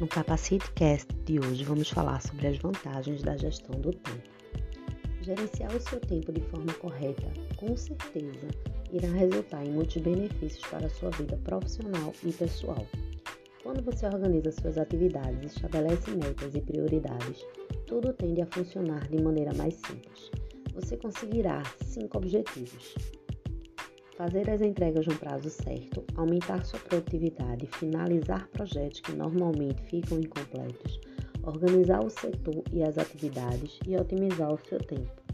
No CapaciteCast de hoje vamos falar sobre as vantagens da gestão do tempo. Gerenciar o seu tempo de forma correta, com certeza, irá resultar em muitos benefícios para a sua vida profissional e pessoal. Quando você organiza suas atividades, estabelece metas e prioridades, tudo tende a funcionar de maneira mais simples. Você conseguirá cinco objetivos: fazer as entregas no prazo certo, aumentar sua produtividade, finalizar projetos que normalmente ficam incompletos, organizar o setor e as atividades e otimizar o seu tempo.